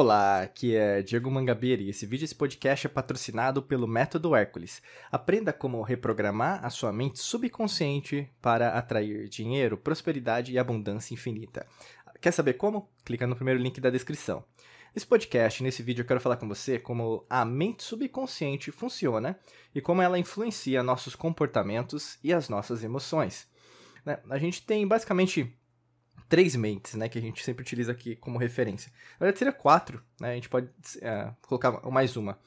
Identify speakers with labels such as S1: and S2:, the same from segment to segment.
S1: Olá, aqui é Diego Mangabeira e esse vídeo, esse podcast é patrocinado pelo Método Hércules. Aprenda como reprogramar a sua mente subconsciente para atrair dinheiro, prosperidade e abundância infinita. Quer saber como? Clica no primeiro link da descrição. Nesse podcast, nesse vídeo, eu quero falar com você como a mente subconsciente funciona e como ela influencia nossos comportamentos e as nossas emoções. Né? A gente tem basicamente três mentes, né, que a gente sempre utiliza aqui como referência. Na verdade, seria quatro, né, a gente pode é, colocar mais uma.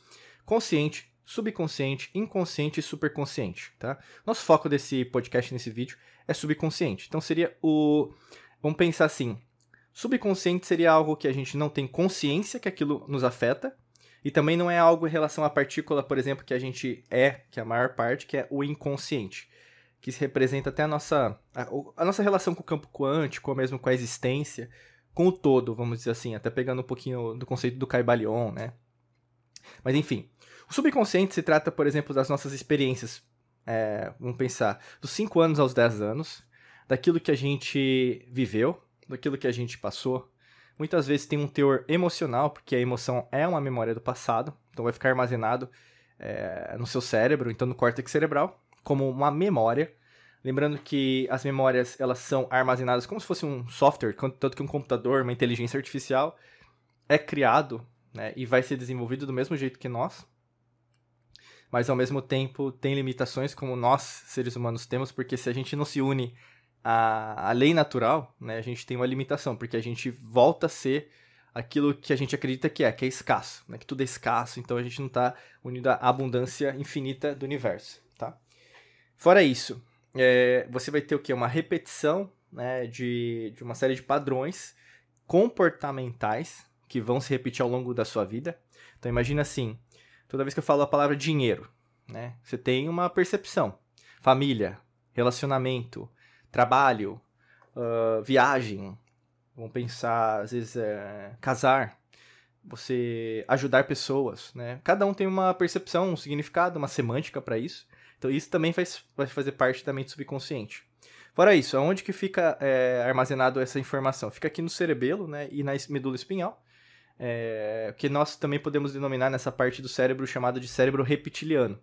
S1: Consciente, subconsciente, inconsciente e superconsciente, tá? Nosso foco desse podcast, nesse vídeo, é subconsciente. Então, seria o... Vamos pensar assim, subconsciente seria algo que a gente não tem consciência que aquilo nos afeta, e também não é algo em relação à partícula, por exemplo, que a gente é, que é a maior parte, que é o inconsciente que representa até a nossa, a, a, nossa relação com o campo quântico, ou mesmo com a existência, com o todo, vamos dizer assim, até pegando um pouquinho do conceito do Caibalion, né? Mas enfim, o subconsciente se trata, por exemplo, das nossas experiências, é, vamos pensar, dos 5 anos aos 10 anos, daquilo que a gente viveu, daquilo que a gente passou. Muitas vezes tem um teor emocional, porque a emoção é uma memória do passado, então vai ficar armazenado é, no seu cérebro, então no córtex cerebral como uma memória. Lembrando que as memórias elas são armazenadas como se fosse um software, tanto que um computador, uma inteligência artificial é criado né, e vai ser desenvolvido do mesmo jeito que nós, mas ao mesmo tempo tem limitações como nós, seres humanos, temos, porque se a gente não se une à, à lei natural, né, a gente tem uma limitação, porque a gente volta a ser aquilo que a gente acredita que é, que é escasso, né, que tudo é escasso, então a gente não está unido à abundância infinita do universo. Fora isso, é, você vai ter o quê? Uma repetição né, de, de uma série de padrões comportamentais que vão se repetir ao longo da sua vida. Então imagina assim, toda vez que eu falo a palavra dinheiro, né, você tem uma percepção. Família, relacionamento, trabalho, uh, viagem, vamos pensar, às vezes, é, casar, você ajudar pessoas, né? Cada um tem uma percepção, um significado, uma semântica para isso. Então isso também faz, vai fazer parte da mente subconsciente. Fora isso, aonde que fica é, armazenado essa informação? Fica aqui no cerebelo né, e na medula espinhal, é, que nós também podemos denominar nessa parte do cérebro chamada de cérebro reptiliano,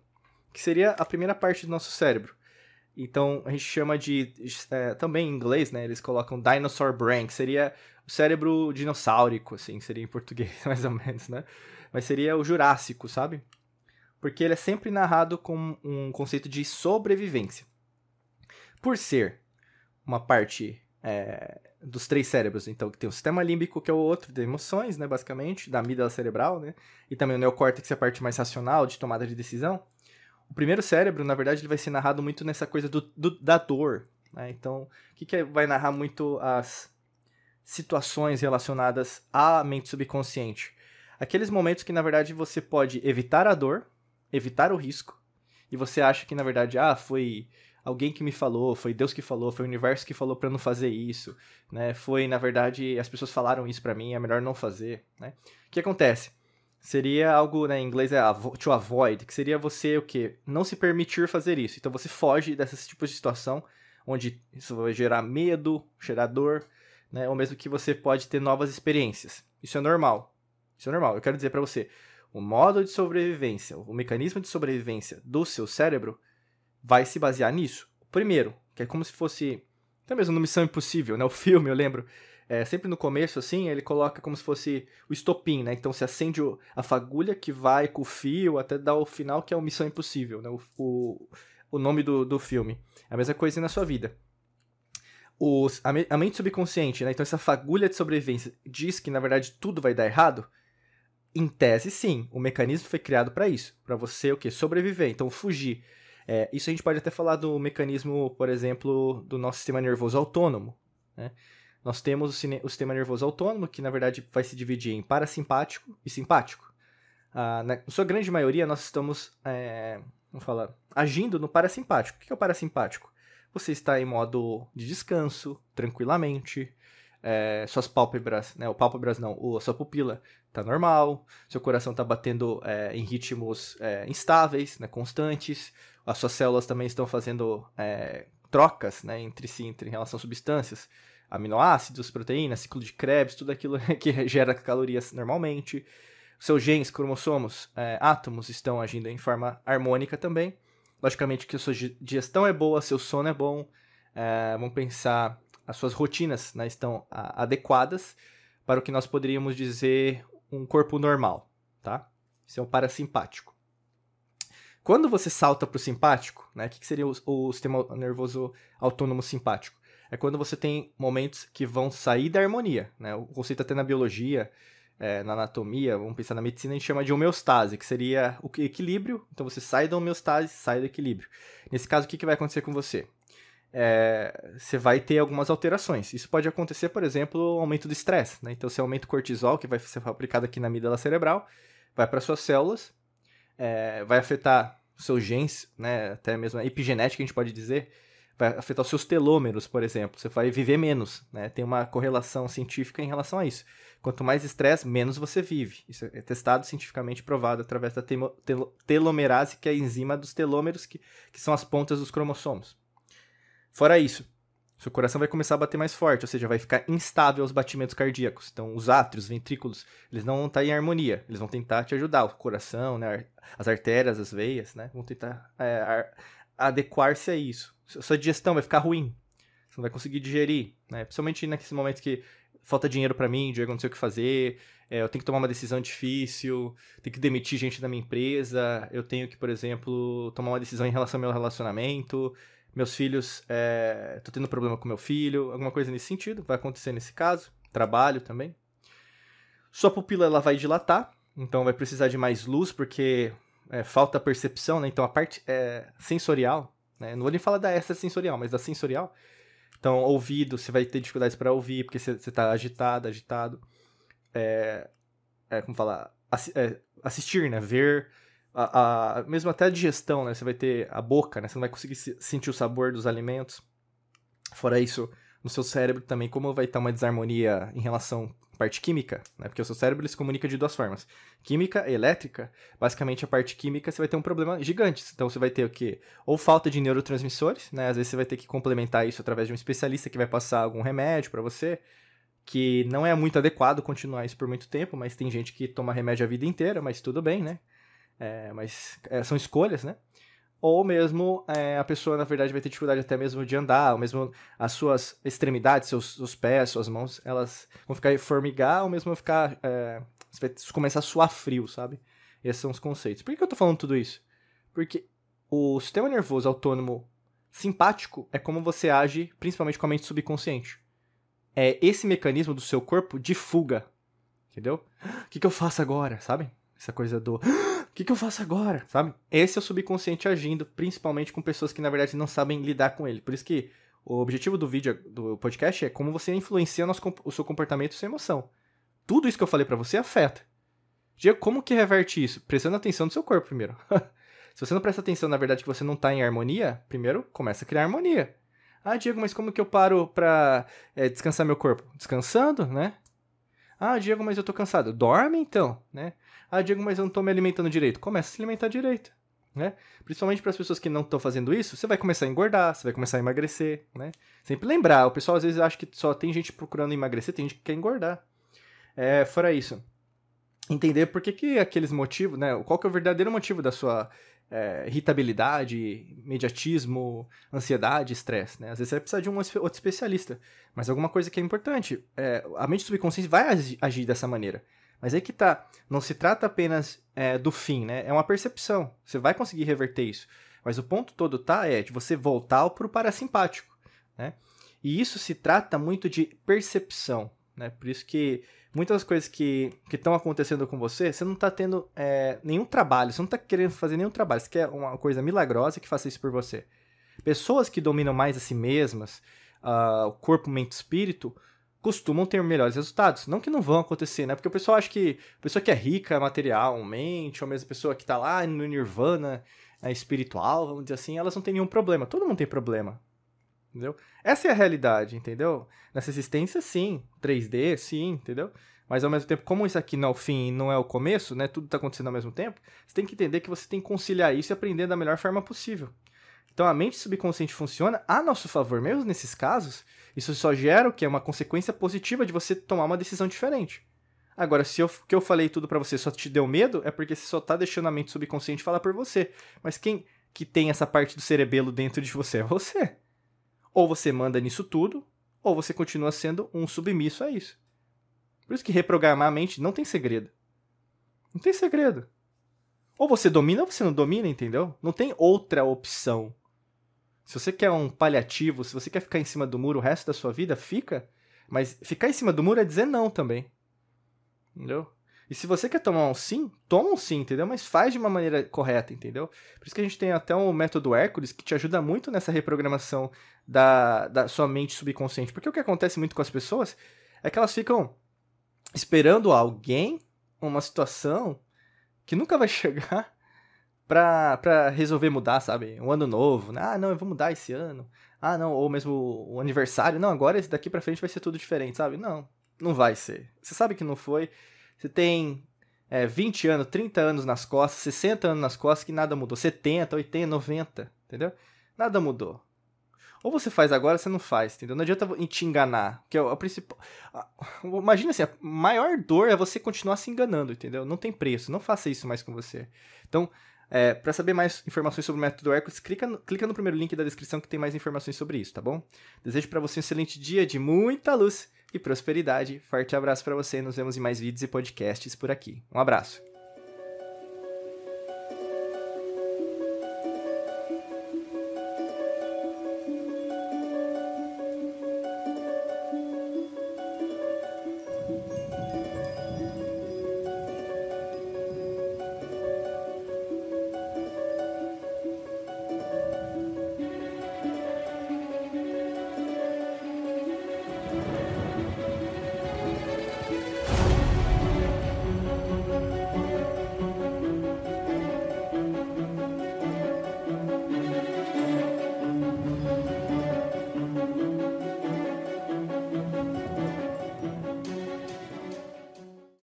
S1: que seria a primeira parte do nosso cérebro. Então a gente chama de, é, também em inglês, né, eles colocam dinosaur brain, que seria o cérebro dinossáurico, assim, seria em português mais ou menos, né? Mas seria o jurássico, sabe? Porque ele é sempre narrado com um conceito de sobrevivência. Por ser uma parte é, dos três cérebros, então que tem o sistema límbico, que é o outro de emoções, né, basicamente, da amígdala cerebral, né, e também o neocórtex, é a parte mais racional, de tomada de decisão. O primeiro cérebro, na verdade, ele vai ser narrado muito nessa coisa do, do da dor. Né? Então, o que, que é, vai narrar muito as situações relacionadas à mente subconsciente? Aqueles momentos que, na verdade, você pode evitar a dor, evitar o risco, e você acha que na verdade, ah, foi alguém que me falou, foi Deus que falou, foi o universo que falou para não fazer isso, né? Foi, na verdade, as pessoas falaram isso para mim, é melhor não fazer, né? O que acontece? Seria algo, né, em inglês é to avoid, que seria você o quê? Não se permitir fazer isso. Então você foge desses tipos de situação onde isso vai gerar medo, gerar dor, né? Ou mesmo que você pode ter novas experiências. Isso é normal. Isso é normal. Eu quero dizer para você, o modo de sobrevivência, o mecanismo de sobrevivência do seu cérebro vai se basear nisso. O primeiro, que é como se fosse, até mesmo no Missão Impossível, né? O filme, eu lembro, é, sempre no começo, assim, ele coloca como se fosse o estopim, né? Então se acende a fagulha que vai com o fio até dar o final, que é o Missão Impossível, né? O, o, o nome do, do filme. É a mesma coisa na sua vida. Os, a, a mente subconsciente, né? Então essa fagulha de sobrevivência diz que, na verdade, tudo vai dar errado em tese, sim. O mecanismo foi criado para isso. para você, o quê? Sobreviver. Então, fugir. É, isso a gente pode até falar do mecanismo, por exemplo, do nosso sistema nervoso autônomo. Né? Nós temos o, o, sistema nervoso autônomo, que na verdade vai se dividir em parasimpático e simpático. Ah, na sua grande maioria, nós estamos é, vamos falar, agindo no parasimpático. O que é o parasimpático? Você está em modo de descanso, tranquilamente, é, suas pálpebras, né, o pálpebras não, o, a sua pupila tá normal, seu coração tá batendo é, em ritmos é, instáveis, né, constantes, as suas células também estão fazendo é, trocas né, entre si, entre, em relação a substâncias, aminoácidos, proteínas, ciclo de Krebs, tudo aquilo que gera calorias normalmente. Seus genes, cromossomos, é, átomos estão agindo em forma harmônica também. Logicamente que a sua digestão é boa, seu sono é bom. É, vamos pensar, as suas rotinas né, estão adequadas para o que nós poderíamos dizer um corpo normal, tá? Isso é um parasimpático. Quando você salta para o simpático, né, o que, seria o, o sistema nervoso autônomo simpático? É quando você tem momentos que vão sair da harmonia, né? O conceito até na biologia, é, na anatomia, vamos pensar na medicina, a gente chama de homeostase, que seria o equilíbrio. Então você sai da homeostase, sai do equilíbrio. Nesse caso, o que, que vai acontecer com você? É, você vai ter algumas alterações. Isso pode acontecer, por exemplo, aumento do estresse. Né? Então, você aumenta o cortisol, que vai ser fabricado aqui na amígdala cerebral, vai para suas células, é, vai afetar seus genes, né? até mesmo a epigenética, a gente pode dizer, vai afetar os seus telômeros, por exemplo. Você vai viver menos. Né? Tem uma correlação científica em relação a isso. Quanto mais estresse, menos você vive. Isso é testado cientificamente provado através da telomerase, que é a enzima dos telômeros, que, que são as pontas dos cromossomos. Fora isso, seu coração vai começar a bater mais forte, ou seja, vai ficar instável os batimentos cardíacos. Então, os átrios, ventrículos, eles não vão estar em harmonia. Eles vão tentar te ajudar. O coração, né, as artérias, as veias, né, vão tentar é, adequar-se a isso. Sua digestão vai ficar ruim. Você não vai conseguir digerir, né? Principalmente naqueles momentos que falta dinheiro para mim, Diego, não sei o que fazer, é, eu tenho que tomar uma decisão difícil, tenho que demitir gente da minha empresa, eu tenho que, por exemplo, tomar uma decisão em relação ao meu relacionamento, meus filhos, é, tô tendo problema com meu filho, alguma coisa nesse sentido, vai acontecer nesse caso, trabalho também. Sua pupila ela vai dilatar, então vai precisar de mais luz, porque é, falta percepção, né? Então a parte é, sensorial, né? Não vou nem falar da essa sensorial, mas da sensorial. Então, ouvido, você vai ter dificuldades para ouvir, porque você está agitado, agitado. É, é, como falar? É, assistir, né? Ver a, a, mesmo até a digestão, né? Você vai ter a boca, né? Você não vai conseguir sentir o sabor dos alimentos. Fora isso, no seu cérebro também, como vai estar uma desarmonia em relação à parte química, né? Porque o seu cérebro ele se comunica de duas formas. Química e elétrica. Basicamente, a parte química você vai ter um problema gigante. Então, você vai ter o quê? Ou falta de neurotransmissores, né? Às vezes você vai ter que complementar isso através de um especialista que vai passar algum remédio para você que não é muito adequado continuar isso por muito tempo, mas tem gente que toma remédio a vida inteira, mas tudo bem, né? É, mas é, são escolhas, né? Ou mesmo é, a pessoa, na verdade, vai ter dificuldade até mesmo de andar, ou mesmo as suas extremidades, seus, seus pés, suas mãos, elas vão ficar formigar, ou mesmo vão ficar. É, você vai começar a suar frio, sabe? Esses são os conceitos. Por que eu tô falando tudo isso? Porque o sistema nervoso autônomo simpático é como você age, principalmente com a mente subconsciente. É esse mecanismo do seu corpo de fuga. Entendeu? O que, que eu faço agora, sabe? Essa coisa do o que, que eu faço agora? Sabe? Esse é o subconsciente agindo, principalmente com pessoas que, na verdade, não sabem lidar com ele. Por isso que o objetivo do vídeo, do podcast, é como você influencia o, seu comportamento e sua emoção. Tudo isso que eu falei para você afeta. Diego, como que reverte isso? Prestando atenção no seu corpo primeiro. Se você não presta atenção, na verdade, que você não tá em harmonia, primeiro começa a criar harmonia. Ah, Diego, mas como que eu paro pra é, descansar meu corpo? Descansando, né? Ah, Diego, mas eu tô cansado. Dorme então, né? Ah, Diego, mas eu não tô me alimentando direito. Começa a se alimentar direito, né? Principalmente para as pessoas que não estão fazendo isso, você vai começar a engordar, você vai começar a emagrecer, né? Sempre lembrar, o pessoal às vezes acha que só tem gente procurando emagrecer, tem gente que quer engordar. É, fora isso, entender por que, que aqueles motivos, né? Qual que é o verdadeiro motivo da sua é, irritabilidade, imediatismo, ansiedade, estresse, né? Às vezes você vai precisar de um outro especialista. Mas alguma coisa que é importante, é, a mente subconsciente vai agir dessa maneira. Mas aí que tá, não se trata apenas é, do fim, né? É uma percepção. Você vai conseguir reverter isso. Mas o ponto todo tá é de você voltar para o parasimpático, né? E isso se trata muito de percepção, né? Por isso que muitas coisas que estão acontecendo com você, você não está tendo é, nenhum trabalho, você não está querendo fazer nenhum trabalho, você quer uma coisa milagrosa que faça isso por você. Pessoas que dominam mais a si mesmas, uh, o corpo, mente e espírito, costumam ter melhores resultados. Não que não vão acontecer, né? Porque o pessoal acha que a pessoa que é rica materialmente, ou mesmo a pessoa que está lá no nirvana é, espiritual, vamos dizer assim, elas não têm nenhum problema. Todo mundo tem problema. Entendeu? Essa é a realidade, entendeu? Nessa existência, sim. 3D, sim, entendeu? Mas ao mesmo tempo, como isso aqui não é o fim e não é o começo, né? Tudo está acontecendo ao mesmo tempo, você tem que entender que você tem que conciliar isso e aprender da melhor forma possível. Então a mente subconsciente funciona a nosso favor, mesmo nesses casos. Isso só gera o que é uma consequência positiva de você tomar uma decisão diferente. Agora, se o que eu falei tudo para você só te deu medo, é porque você só tá deixando a mente subconsciente falar por você. Mas quem que tem essa parte do cerebelo dentro de você é você. Ou você manda nisso tudo, ou você continua sendo um submisso a isso. Por isso que reprogramar a mente não tem segredo. Não tem segredo. Ou você domina ou você não domina, entendeu? Não tem outra opção. Se você quer um paliativo, se você quer ficar em cima do muro o resto da sua vida, fica. Mas ficar em cima do muro é dizer não também. Entendeu? E se você quer tomar um sim, toma um sim, entendeu? Mas faz de uma maneira correta, entendeu? Por isso que a gente tem até um método Hércules que te ajuda muito nessa reprogramação da, da sua mente subconsciente. Porque o que acontece muito com as pessoas é que elas ficam esperando alguém, uma situação que nunca vai chegar pra, pra resolver mudar, sabe? Um ano novo. Né? Ah, não, eu vou mudar esse ano. Ah, não, ou mesmo o aniversário. Não, agora daqui pra frente vai ser tudo diferente, sabe? Não, não vai ser. Você sabe que não foi. Você tem é, 20 anos, 30 anos nas costas, 60 anos nas costas que nada mudou. 70, 80, 90, entendeu? Nada mudou. Ou você faz agora, você não faz, entendeu? Não adianta te enganar, que é o principal. Imagina assim, a maior dor é você continuar se enganando, entendeu? Não tem preço, não faça isso mais com você. Então, é, para saber mais informações sobre o método Hercules, clica no, clica no primeiro link da descrição que tem mais informações sobre isso, tá bom? Desejo para você um excelente dia de muita luz e prosperidade. Forte abraço para você. Nos vemos em mais vídeos e podcasts por aqui. Um abraço.